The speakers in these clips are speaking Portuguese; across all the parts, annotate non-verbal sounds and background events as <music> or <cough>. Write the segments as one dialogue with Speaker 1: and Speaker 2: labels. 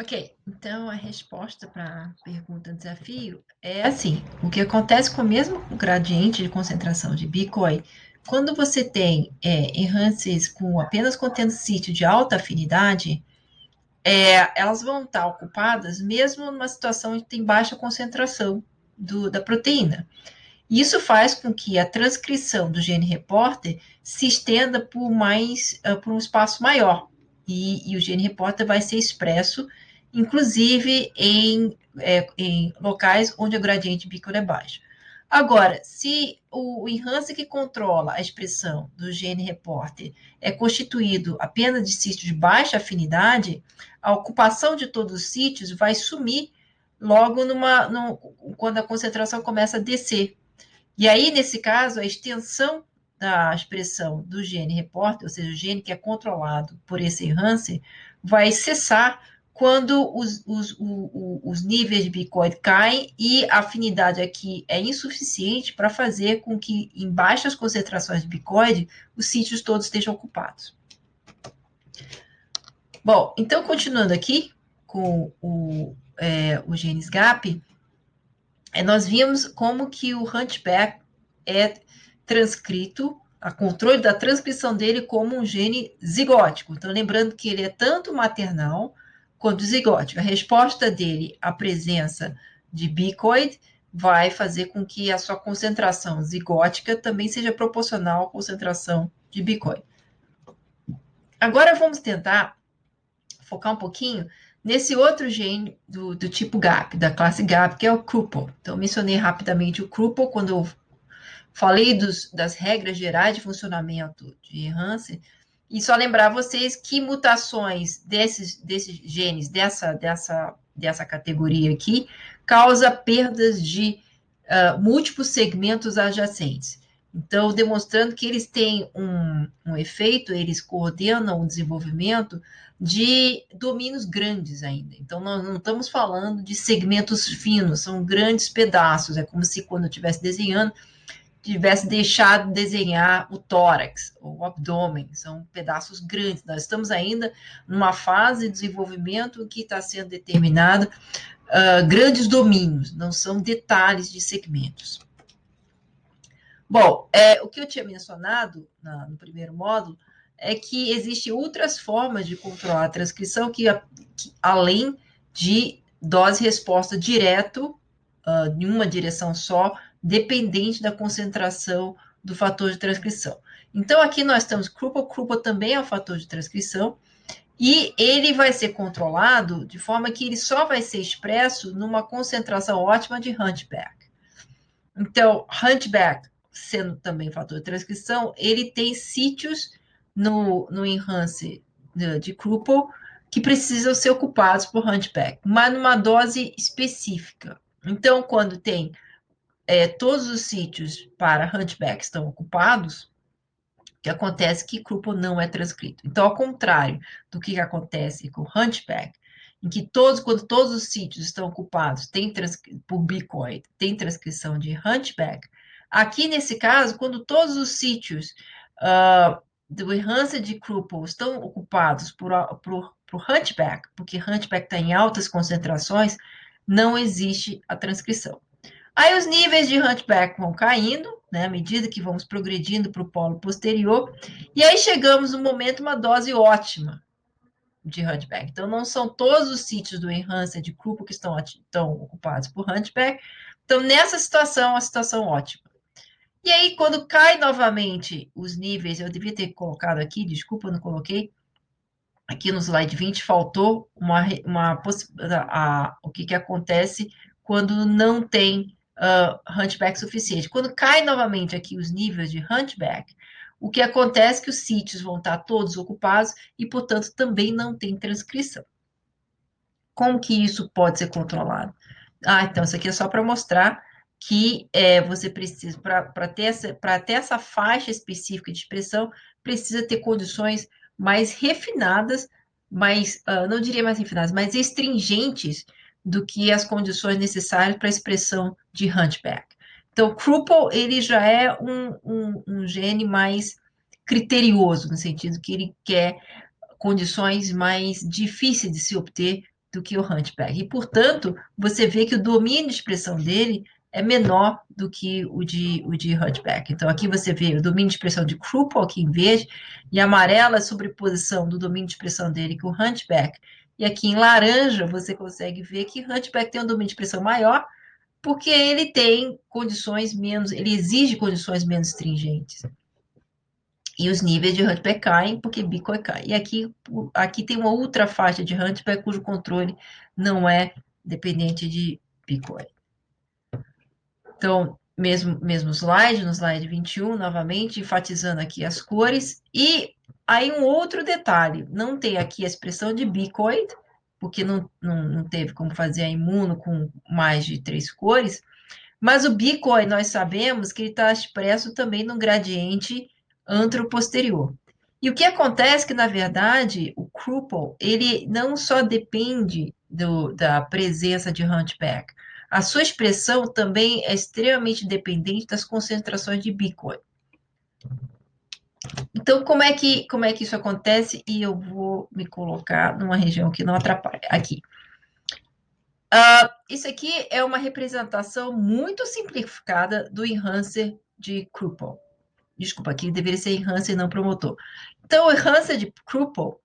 Speaker 1: Ok, então a resposta para a pergunta desafio é assim: o que acontece com o mesmo gradiente de concentração de Bitcoin, quando você tem é, enhances com apenas contendo sítio de alta afinidade, é, elas vão estar ocupadas mesmo numa situação que tem baixa concentração do, da proteína. Isso faz com que a transcrição do gene reporter se estenda por mais uh, por um espaço maior. E, e, o gene reporter vai ser expresso inclusive em, é, em locais onde o gradiente bícola é baixo. Agora, se o, o enhance que controla a expressão do gene repórter é constituído apenas de sítios de baixa afinidade, a ocupação de todos os sítios vai sumir logo numa, quando a concentração começa a descer. E aí, nesse caso, a extensão da expressão do gene repórter, ou seja, o gene que é controlado por esse enhancer, vai cessar quando os, os, os, os níveis de Bitcoin caem e a afinidade aqui é insuficiente para fazer com que, em baixas concentrações de Bitcoin, os sítios todos estejam ocupados. Bom, então, continuando aqui com o, é, o genes gap, é, nós vimos como que o hunchback é transcrito, a controle da transcrição dele como um gene zigótico. Então, lembrando que ele é tanto maternal quando zigótico, a resposta dele à presença de bicoid vai fazer com que a sua concentração zigótica também seja proporcional à concentração de bicoid. Agora vamos tentar focar um pouquinho nesse outro gene do, do tipo GAP, da classe GAP, que é o CRUPL. Então, mencionei rapidamente o CRUPL quando eu falei dos, das regras gerais de funcionamento de Hansen, e só lembrar vocês que mutações desses, desses genes, dessa, dessa, dessa categoria aqui, causa perdas de uh, múltiplos segmentos adjacentes. Então, demonstrando que eles têm um, um efeito, eles coordenam o desenvolvimento de domínios grandes ainda. Então, nós não estamos falando de segmentos finos, são grandes pedaços. É como se quando eu estivesse desenhando, tivesse deixado de desenhar o tórax ou o abdômen, são pedaços grandes. Nós estamos ainda numa fase de desenvolvimento que está sendo determinado uh, grandes domínios, não são detalhes de segmentos. Bom, é, o que eu tinha mencionado na, no primeiro módulo é que existem outras formas de controlar a transcrição que, que além de dose-resposta direto uh, em uma direção só, dependente da concentração do fator de transcrição. Então, aqui nós temos Kruppel, Kruppel também é um fator de transcrição, e ele vai ser controlado de forma que ele só vai ser expresso numa concentração ótima de Hunchback. Então, Hunchback, sendo também fator de transcrição, ele tem sítios no, no enhance de, de que precisam ser ocupados por Hunchback, mas numa dose específica. Então, quando tem é, todos os sítios para Hunchback estão ocupados, o que acontece que Kruppel não é transcrito. Então, ao contrário do que acontece com Hunchback, em que todos, quando todos os sítios estão ocupados tem por Bitcoin, tem transcrição de Hunchback, aqui nesse caso, quando todos os sítios uh, do Enhancer de Kruppel estão ocupados por, por, por Hunchback, porque Hunchback está em altas concentrações, não existe a transcrição. Aí os níveis de hunchback vão caindo, né, à medida que vamos progredindo para o polo posterior, e aí chegamos no momento uma dose ótima de hunchback. Então, não são todos os sítios do enhancer de grupo que estão, estão ocupados por hunchback. Então, nessa situação, a situação ótima. E aí, quando cai novamente os níveis, eu devia ter colocado aqui, desculpa, não coloquei, aqui no slide 20, faltou uma, uma a, o que, que acontece quando não tem uh, hunchback suficiente. Quando cai novamente aqui os níveis de hunchback, o que acontece é que os sítios vão estar todos ocupados e, portanto, também não tem transcrição. Como que isso pode ser controlado? Ah, então, isso aqui é só para mostrar que é, você precisa, para ter, essa, ter essa faixa específica de expressão, precisa ter condições mais refinadas, mais, uh, não diria mais refinadas, mais estringentes do que as condições necessárias para a expressão de Hunchback. Então, Kruppel, ele já é um, um, um gene mais criterioso, no sentido que ele quer condições mais difíceis de se obter do que o Hunchback. E, portanto, você vê que o domínio de expressão dele é menor do que o de, o de Hunchback. Então, aqui você vê o domínio de expressão de Krupel, aqui em verde, e amarela a sobreposição do domínio de expressão dele com o Hunchback. E aqui em laranja você consegue ver que Hunchback tem um domínio de expressão maior, porque ele tem condições menos, ele exige condições menos stringentes. E os níveis de Hunchback caem porque Bicoy cai. E aqui, aqui tem uma outra faixa de Hunchback cujo controle não é dependente de Bicoy. Então, mesmo, mesmo slide, no slide 21, novamente, enfatizando aqui as cores. E aí um outro detalhe, não tem aqui a expressão de bicoid, porque não, não, não teve como fazer a imuno com mais de três cores, mas o bicoid nós sabemos que ele está expresso também no gradiente antroposterior. E o que acontece é que, na verdade, o Krupel, ele não só depende do, da presença de hunchback, a sua expressão também é extremamente dependente das concentrações de Bitcoin. Então, como é que, como é que isso acontece? E eu vou me colocar numa região que não atrapalha. Aqui. Uh, isso aqui é uma representação muito simplificada do enhancer de Krupel. Desculpa, aqui deveria ser enhancer, não promotor. Então, o enhancer de Krupel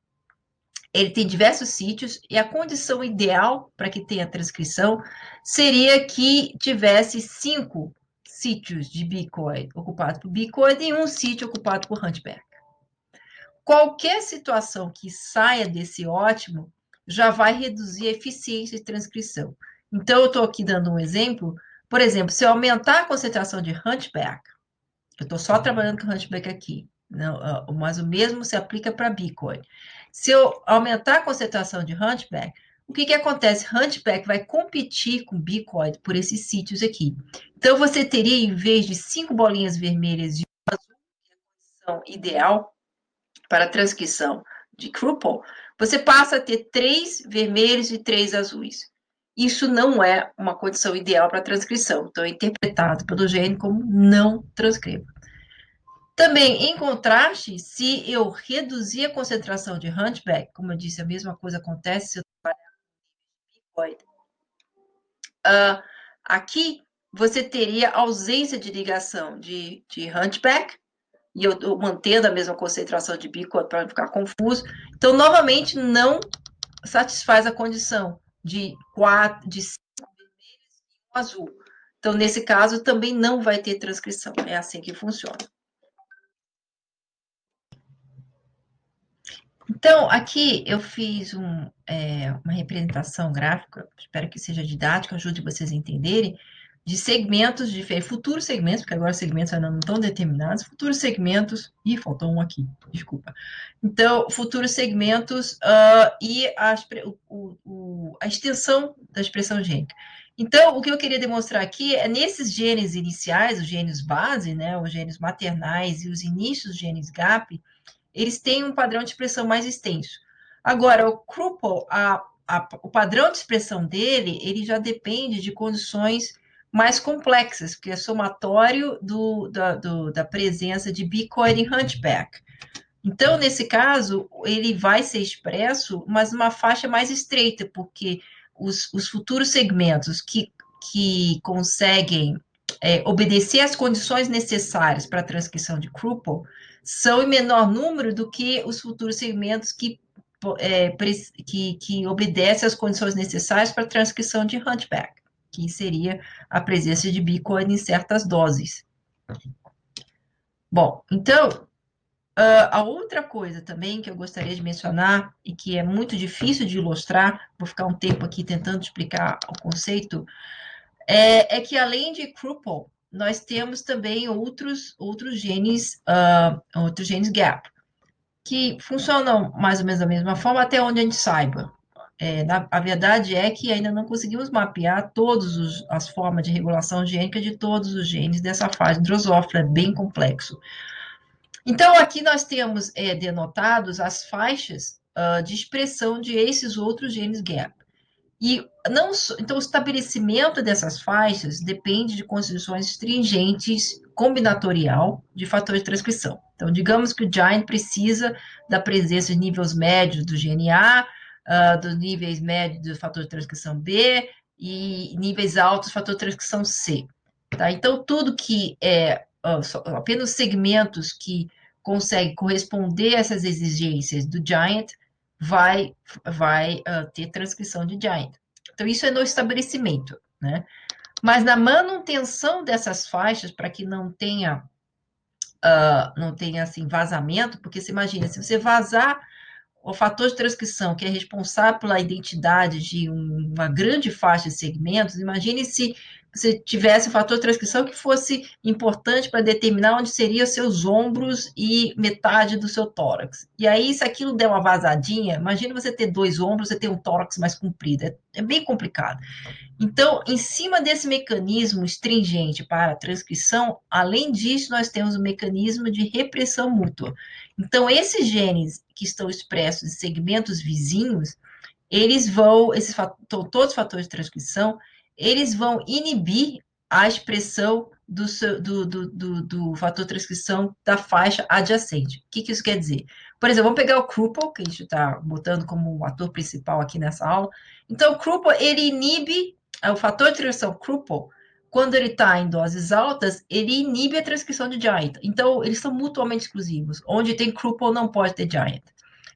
Speaker 1: ele tem diversos sítios e a condição ideal para que tenha transcrição seria que tivesse cinco sítios de Bitcoin ocupados por Bitcoin e um sítio ocupado por Hunchback. Qualquer situação que saia desse ótimo já vai reduzir a eficiência de transcrição. Então, eu estou aqui dando um exemplo. Por exemplo, se eu aumentar a concentração de Hunchback, eu estou só trabalhando com Hunchback aqui, não, mas o mesmo se aplica para Bitcoin. Se eu aumentar a concentração de Hunchback, o que, que acontece? Hunchback vai competir com Bicoid por esses sítios aqui. Então, você teria, em vez de cinco bolinhas vermelhas e um azul, que é a condição ideal para transcrição de Krupel, você passa a ter três vermelhos e três azuis. Isso não é uma condição ideal para transcrição. Então, é interpretado pelo gene como não transcriba. Também, em contraste, se eu reduzir a concentração de hunchback, como eu disse, a mesma coisa acontece se eu trabalhar Uh, aqui, você teria ausência de ligação de, de hunchback, e eu, eu mantendo a mesma concentração de bicoid para não ficar confuso. Então, novamente, não satisfaz a condição de quatro, de vermelhos e um azul. Então, nesse caso, também não vai ter transcrição. É assim que funciona. Então, aqui eu fiz um, é, uma representação gráfica, espero que seja didática, ajude vocês a entenderem, de segmentos, de futuros segmentos, porque agora os segmentos ainda não estão determinados, futuros segmentos, e faltou um aqui, desculpa. Então, futuros segmentos uh, e a, o, o, a extensão da expressão gênica. Então, o que eu queria demonstrar aqui é nesses genes iniciais, os genes base, né, os genes maternais e os inícios dos genes GAP, eles têm um padrão de expressão mais extenso. Agora, o Krupel, a, a, o padrão de expressão dele, ele já depende de condições mais complexas, porque é somatório do, da, do, da presença de bicoid e hunchback. Então, nesse caso, ele vai ser expresso, mas numa faixa mais estreita, porque os, os futuros segmentos que, que conseguem é, obedecer às condições necessárias para a transcrição de Krupel são em menor número do que os futuros segmentos que, é, que, que obedecem às condições necessárias para a transcrição de Hunchback, que seria a presença de Bitcoin em certas doses. Bom, então, uh, a outra coisa também que eu gostaria de mencionar e que é muito difícil de ilustrar, vou ficar um tempo aqui tentando explicar o conceito, é, é que além de Krupel, nós temos também outros, outros genes, uh, outros genes gap, que funcionam mais ou menos da mesma forma até onde a gente saiba. É, na, a verdade é que ainda não conseguimos mapear todas as formas de regulação gênica de todos os genes dessa fase drosófila, é bem complexo. Então, aqui nós temos é, denotados as faixas uh, de expressão de esses outros genes gap. E não, então, o estabelecimento dessas faixas depende de condições stringentes combinatorial de fatores de transcrição. Então, digamos que o Giant precisa da presença de níveis médios do GNA, uh, dos níveis médios do fator de transcrição B e níveis altos do fator de transcrição C. Tá? Então, tudo que é uh, apenas segmentos que conseguem corresponder a essas exigências do Giant vai, vai uh, ter transcrição de Giant. Então, isso é no estabelecimento, né? Mas na manutenção dessas faixas, para que não tenha, uh, não tenha assim, vazamento, porque você imagina, se você vazar o fator de transcrição, que é responsável pela identidade de uma grande faixa de segmentos, imagine se você tivesse o fator de transcrição que fosse importante para determinar onde seriam seus ombros e metade do seu tórax. E aí, se aquilo der uma vazadinha, imagine você ter dois ombros, você ter um tórax mais comprido. É, é bem complicado. Então, em cima desse mecanismo stringente para transcrição, além disso, nós temos o mecanismo de repressão mútua. Então, esses genes que estão expressos em segmentos vizinhos, eles vão, esses todos os fatores de transcrição, eles vão inibir a expressão do, do, do, do, do fator transcrição da faixa adjacente. O que, que isso quer dizer? Por exemplo, vamos pegar o Krupel, que a gente está botando como ator principal aqui nessa aula. Então, o Krupel, ele inibe, é o fator de transcrição Krupel, quando ele está em doses altas, ele inibe a transcrição de Giant. Então, eles são mutuamente exclusivos. Onde tem Krupel, não pode ter Giant.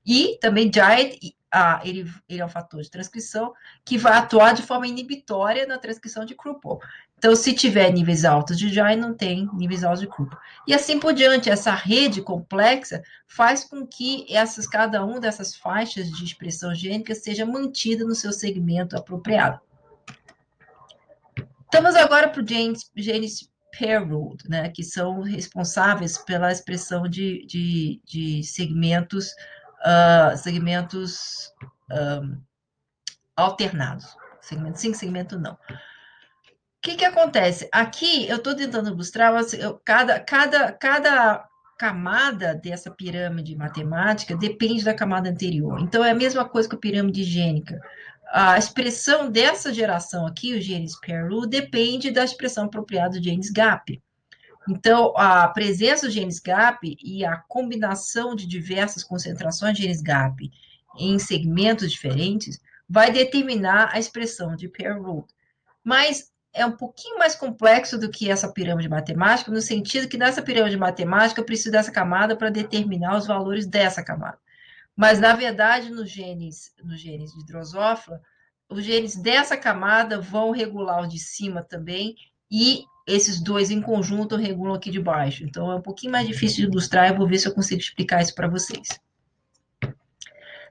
Speaker 1: E também Giant ah, ele, ele é um fator de transcrição que vai atuar de forma inibitória na transcrição de Krupel. Então, se tiver níveis altos de JAI, não tem níveis altos de Krupel. E assim por diante, essa rede complexa faz com que essas, cada uma dessas faixas de expressão gênica seja mantida no seu segmento apropriado. Estamos agora para os genes, genes né, que são responsáveis pela expressão de, de, de segmentos uh, segmentos alternados. Segmento sim, segmento não. O que, que acontece? Aqui eu estou tentando ilustrar eu, cada, cada, cada camada dessa pirâmide matemática depende da camada anterior. Então, é a mesma coisa que a pirâmide gênica. A expressão dessa geração aqui, o genes Peru, depende da expressão apropriada do genes gap. Então, a presença do genes GAP e a combinação de diversas concentrações de genes GAP em segmentos diferentes vai determinar a expressão de pair root. Mas é um pouquinho mais complexo do que essa pirâmide matemática, no sentido que nessa pirâmide matemática eu preciso dessa camada para determinar os valores dessa camada. Mas, na verdade, nos genes, nos genes de drosófila, os genes dessa camada vão regular o de cima também, e esses dois em conjunto regulam aqui de baixo. Então, é um pouquinho mais difícil de ilustrar, eu vou ver se eu consigo explicar isso para vocês.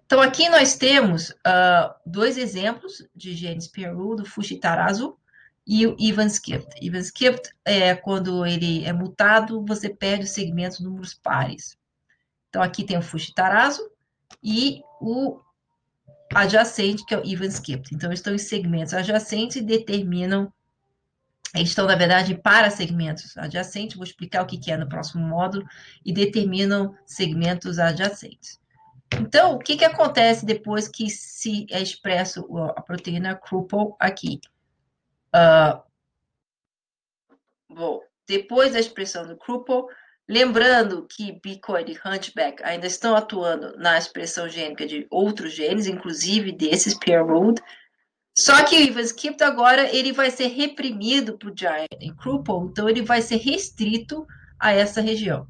Speaker 1: Então, aqui nós temos uh, dois exemplos de genes Peru, do Fushitarazu e o Ivanskipt. Ivanskipt é quando ele é mutado, você perde os segmentos números pares. Então, aqui tem o Fushitarazu e o adjacente, que é o Ivanskipt. Então, estão em segmentos adjacentes e determinam eles estão, na verdade, para segmentos adjacentes, vou explicar o que é no próximo módulo, e determinam segmentos adjacentes. Então, o que, que acontece depois que se é expresso a proteína Krupel aqui? Uh, bom, depois da expressão do Krupel, lembrando que Bicoid e Hunchback ainda estão atuando na expressão gênica de outros genes, inclusive desses pair-ruled, só que o Skipto agora ele vai ser reprimido por Giant e Krupel, então ele vai ser restrito a essa região.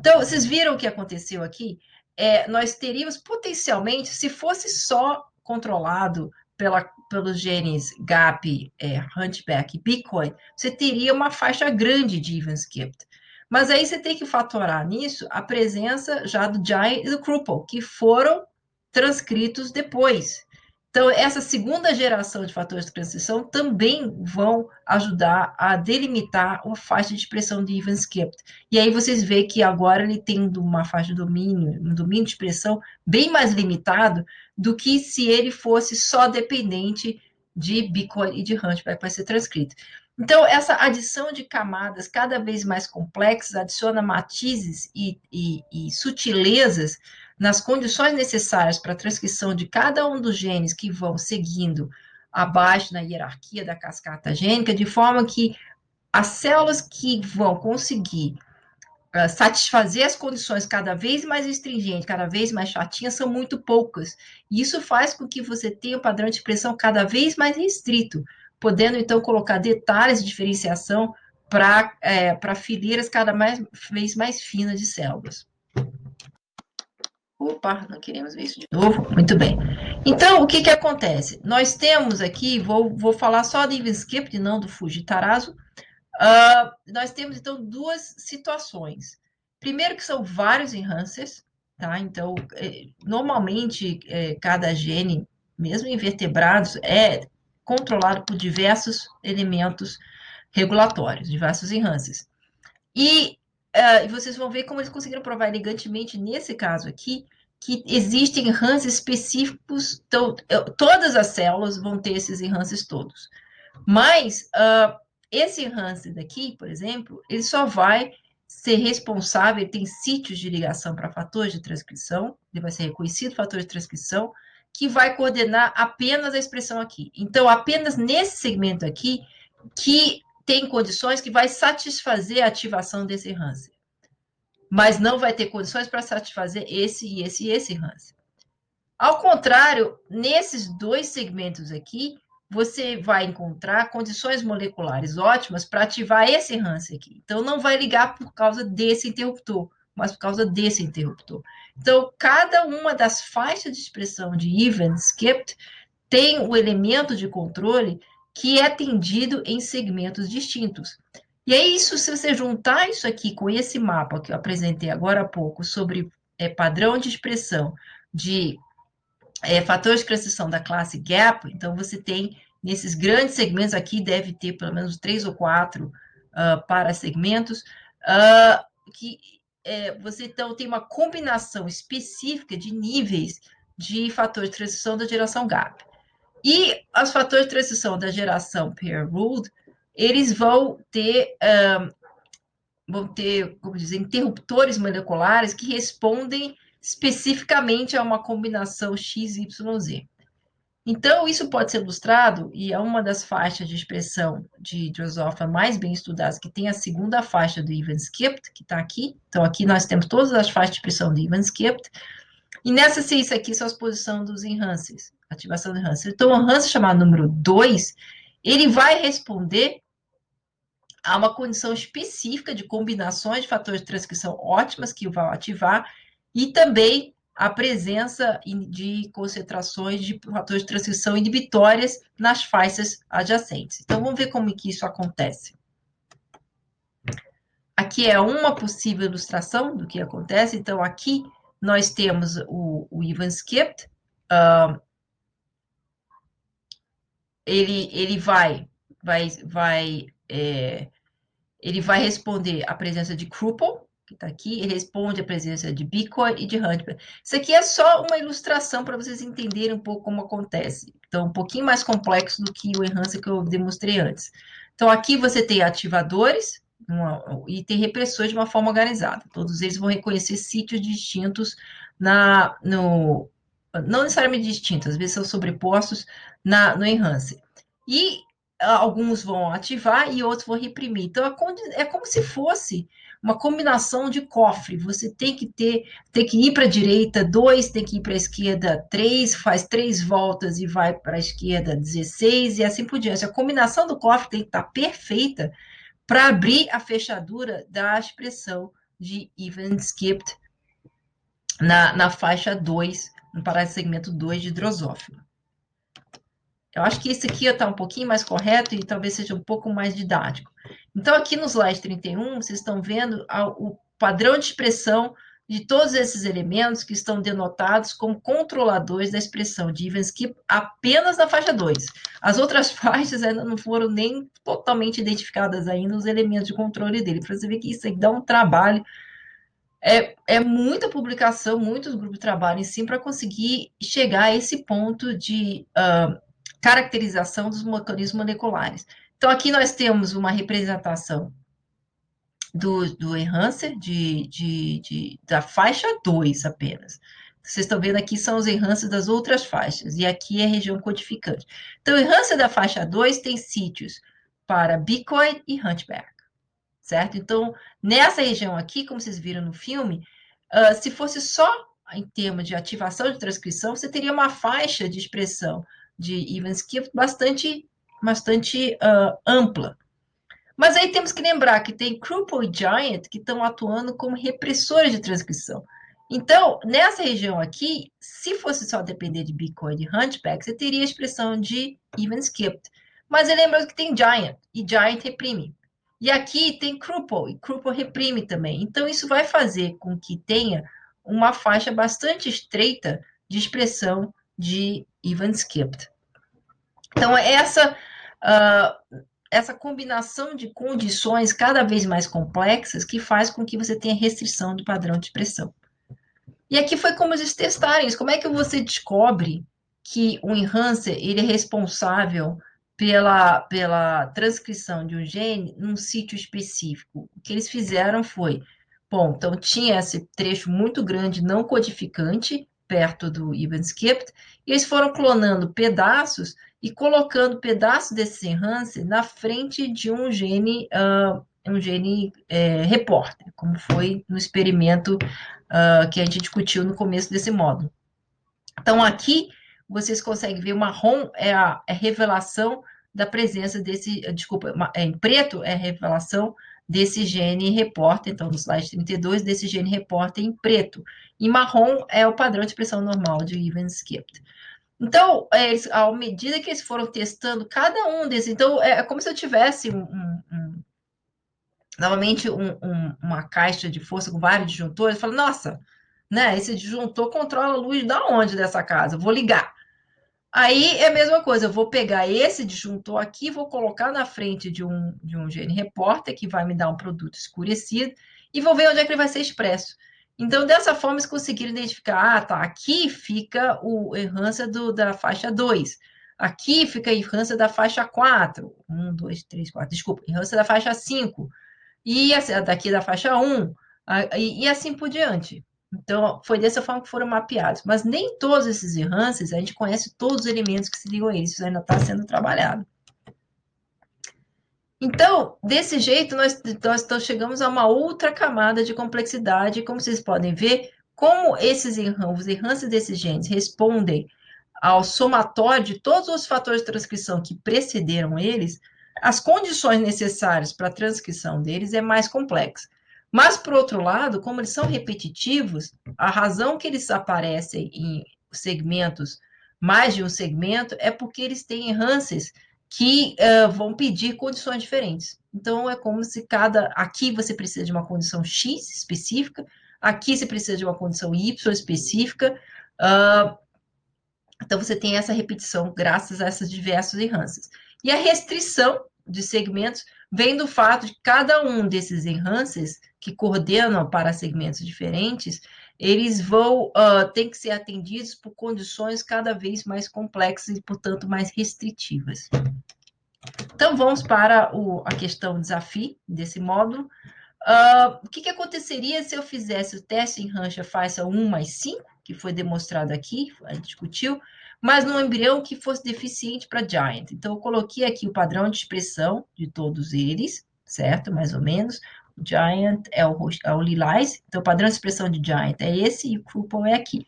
Speaker 1: Então, vocês viram o que aconteceu aqui? É, nós teríamos potencialmente, se fosse só controlado pela, pelos genes GAP, é, Hunchback e Bitcoin, você teria uma faixa grande de Ivan Skipped. Mas aí você tem que fatorar nisso a presença já do Giant e do Krupel, que foram transcritos depois. Então, essa segunda geração de fatores de transição também vão ajudar a delimitar uma faixa de expressão de Ivan Skipped. E aí vocês veem que agora ele tem uma faixa de domínio, um domínio de expressão bem mais limitado do que se ele fosse só dependente de Bitcoin e de Hunchback para ser transcrito. Então, essa adição de camadas cada vez mais complexas adiciona matizes e, e, e sutilezas nas condições necessárias para a transcrição de cada um dos genes que vão seguindo abaixo na hierarquia da cascata gênica, de forma que as células que vão conseguir satisfazer as condições cada vez mais estringentes, cada vez mais chatinhas, são muito poucas. E isso faz com que você tenha um padrão de expressão cada vez mais restrito, podendo então colocar detalhes de diferenciação para é, fileiras cada mais, vez mais finas de células. Opa, não queremos ver isso de novo. Muito bem. Então, o que, que acontece? Nós temos aqui, vou, vou falar só do Ivanskip, não do Fujitarazo. Uh, nós temos, então, duas situações. Primeiro que são vários enhancers, tá? Então, é, normalmente, é, cada gene, mesmo em vertebrados, é controlado por diversos elementos regulatórios, diversos enhancers. E uh, vocês vão ver como eles conseguiram provar elegantemente, nesse caso aqui, que existem enhances específicos, então, todas as células vão ter esses enhances todos. Mas uh, esse enhance daqui, por exemplo, ele só vai ser responsável, ele tem sítios de ligação para fatores de transcrição, ele vai ser reconhecido fator de transcrição, que vai coordenar apenas a expressão aqui. Então, apenas nesse segmento aqui, que tem condições que vai satisfazer a ativação desse enhancer. Mas não vai ter condições para satisfazer esse e esse e esse enhancer. Ao contrário, nesses dois segmentos aqui, você vai encontrar condições moleculares ótimas para ativar esse enhancer aqui. Então, não vai ligar por causa desse interruptor, mas por causa desse interruptor. Então, cada uma das faixas de expressão de even skipped tem o elemento de controle que é atendido em segmentos distintos. E é isso, se você juntar isso aqui com esse mapa que eu apresentei agora há pouco sobre é, padrão de expressão de é, fatores de transição da classe gap, então você tem nesses grandes segmentos aqui, deve ter pelo menos três ou quatro uh, para segmentos, uh, que é, você então tem uma combinação específica de níveis de fatores de transição da geração gap. E os fatores de transição da geração pair-ruled, eles vão ter, um, vão ter, como dizer, interruptores moleculares que respondem especificamente a uma combinação XYZ. Então, isso pode ser ilustrado, e é uma das faixas de expressão de Drosophila mais bem estudadas, que tem a segunda faixa do even skipped, que está aqui. Então, aqui nós temos todas as faixas de expressão do even skipped. E nessa ciência aqui são as posições dos enhancers ativação do Hansen. Então, o Hansen chamado número 2, ele vai responder a uma condição específica de combinações de fatores de transcrição ótimas que vão ativar e também a presença de concentrações de fatores de transcrição inibitórias nas faixas adjacentes. Então, vamos ver como que isso acontece. Aqui é uma possível ilustração do que acontece. Então, aqui nós temos o, o even skipped, uh, ele, ele vai, vai, vai, é, ele vai responder a presença de Krupel, que está aqui, ele responde a presença de Bitcoin e de Hunter. Isso aqui é só uma ilustração para vocês entenderem um pouco como acontece. Então, um pouquinho mais complexo do que o enhancer que eu demonstrei antes. Então, aqui você tem ativadores uma, e tem repressores de uma forma organizada. Todos eles vão reconhecer sítios distintos na, no, não necessariamente distintos, às vezes são sobrepostos na, no enhance. E ah, alguns vão ativar e outros vão reprimir. Então, é como se fosse uma combinação de cofre. Você tem que ter, tem que ir para a direita, dois, tem que ir para a esquerda, três, faz três voltas e vai para a esquerda, 16, e assim por diante. A combinação do cofre tem que estar perfeita para abrir a fechadura da expressão de even skipped na, na faixa 2 no segmento 2 de drosófilo. Eu acho que esse aqui está um pouquinho mais correto e talvez seja um pouco mais didático. Então, aqui no slide 31, vocês estão vendo o padrão de expressão de todos esses elementos que estão denotados como controladores da expressão de Ivanskip apenas na faixa 2. As outras <laughs> faixas ainda não foram nem totalmente identificadas ainda os elementos de controle dele. Para você ver que isso aí dá um trabalho é, é muita publicação, muitos grupos de trabalho em si para conseguir chegar a esse ponto de uh, caracterização dos mecanismos moleculares. Então, aqui nós temos uma representação do, do enhancer de, de, de, da faixa 2 apenas. Vocês estão vendo aqui são os enhancers das outras faixas, e aqui é a região codificante. Então, o enhancer da faixa 2 tem sítios para Bicoid e Hunchback certo? Então, nessa região aqui, como vocês viram no filme, uh, se fosse só em termos de ativação de transcrição, você teria uma faixa de expressão de Evans-Skift bastante, bastante uh, ampla. Mas aí temos que lembrar que tem Crupple e Giant que estão atuando como repressores de transcrição. Então, nessa região aqui, se fosse só depender de Bitcoin e Hunchback, você teria a expressão de even skipped. Mas lembrando que tem Giant, e Giant reprime. E aqui tem Crupple, e Crupple reprime também. Então, isso vai fazer com que tenha uma faixa bastante estreita de expressão de even skipped. Então, essa, uh, essa combinação de condições cada vez mais complexas que faz com que você tenha restrição do padrão de expressão. E aqui foi como eles testaram isso. Como é que você descobre que o enhancer ele é responsável pela, pela transcrição de um gene num sítio específico? O que eles fizeram foi, bom, então tinha esse trecho muito grande não codificante perto do even skipped, e eles foram clonando pedaços e colocando pedaços desse enhancer na frente de um gene uh, um gene é, repórter, como foi no experimento uh, que a gente discutiu no começo desse módulo. Então, aqui, vocês conseguem ver, marrom é a, é revelação da presença desse, desculpa, é, em preto é a revelação desse gene repórter, então, no slide 32, desse gene repórter em preto. E marrom é o padrão de expressão normal de Evans-Skipped. Então, é, eles, à medida que eles foram testando cada um desses, então, é, é como se eu tivesse um, um, novamente um, um, uma caixa de força com vários disjuntores, fala, nossa, né, esse disjuntor controla a luz da onde dessa casa? Vou ligar. Aí é a mesma coisa, eu vou pegar esse disjuntor aqui, vou colocar na frente de um, de um gene repórter, que vai me dar um produto escurecido, e vou ver onde é que ele vai ser expresso. Então, dessa forma, eles conseguiram identificar, ah, tá, aqui fica o enhancer do, da faixa 2, aqui fica a enhancer da faixa 4, 1, 2, 3, 4, desculpa, enhancer da faixa 5, e daqui da faixa 1, e, e assim por diante. Então, foi dessa forma que foram mapeados. Mas nem todos esses enhances, a gente conhece todos os elementos que se ligam a eles, isso ainda está sendo trabalhado. Então, desse jeito, nós, nós, nós chegamos a uma outra camada de complexidade, como vocês podem ver, como esses enhances, os enhances desses genes respondem ao somatório de todos os fatores de transcrição que precederam eles, as condições necessárias para a transcrição deles é mais complexa. Mas, por outro lado, como eles são repetitivos, a razão que eles aparecem em segmentos, mais de um segmento, é porque eles têm enhances que uh, vão pedir condições diferentes. Então, é como se cada. Aqui você precisa de uma condição X específica, aqui você precisa de uma condição Y específica. Uh, então, você tem essa repetição graças a esses diversos enhances. E a restrição de segmentos vem do fato de cada um desses enhances que coordenam para segmentos diferentes, eles vão uh, ter que ser atendidos por condições cada vez mais complexas e, portanto, mais restritivas. Então, vamos para o, a questão desafio desse módulo. Uh, o que, que, aconteceria se eu fizesse o teste em rancha faixa 1 mais 5, que foi demonstrado aqui, a gente discutiu, mas num embrião que fosse deficiente para Giant. Então, eu coloquei aqui o padrão de expressão de todos eles, certo? Mais ou menos. Giant é o, é o Lilás, então o padrão de expressão de Giant é esse e o Crupple é aqui.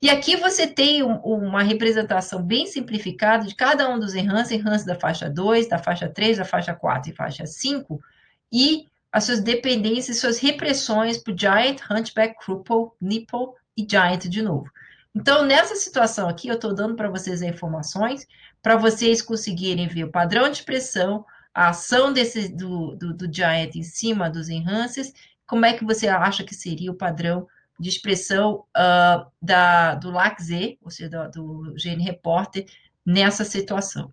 Speaker 1: E aqui você tem um, uma representação bem simplificada de cada um dos enhances, enhances da faixa 2, da faixa 3, da faixa 4 e faixa 5, e as suas dependências, suas repressões para Giant, Hunchback, Crupple, Nipple e Giant de novo. Então, nessa situação aqui, eu estou dando para vocês as informações para vocês conseguirem ver o padrão de expressão, a ação desse, do, do, do Giant em cima dos enhances, como é que você acha que seria o padrão de expressão uh, da, do LAC-Z, ou seja, do, do gene repórter, nessa situação.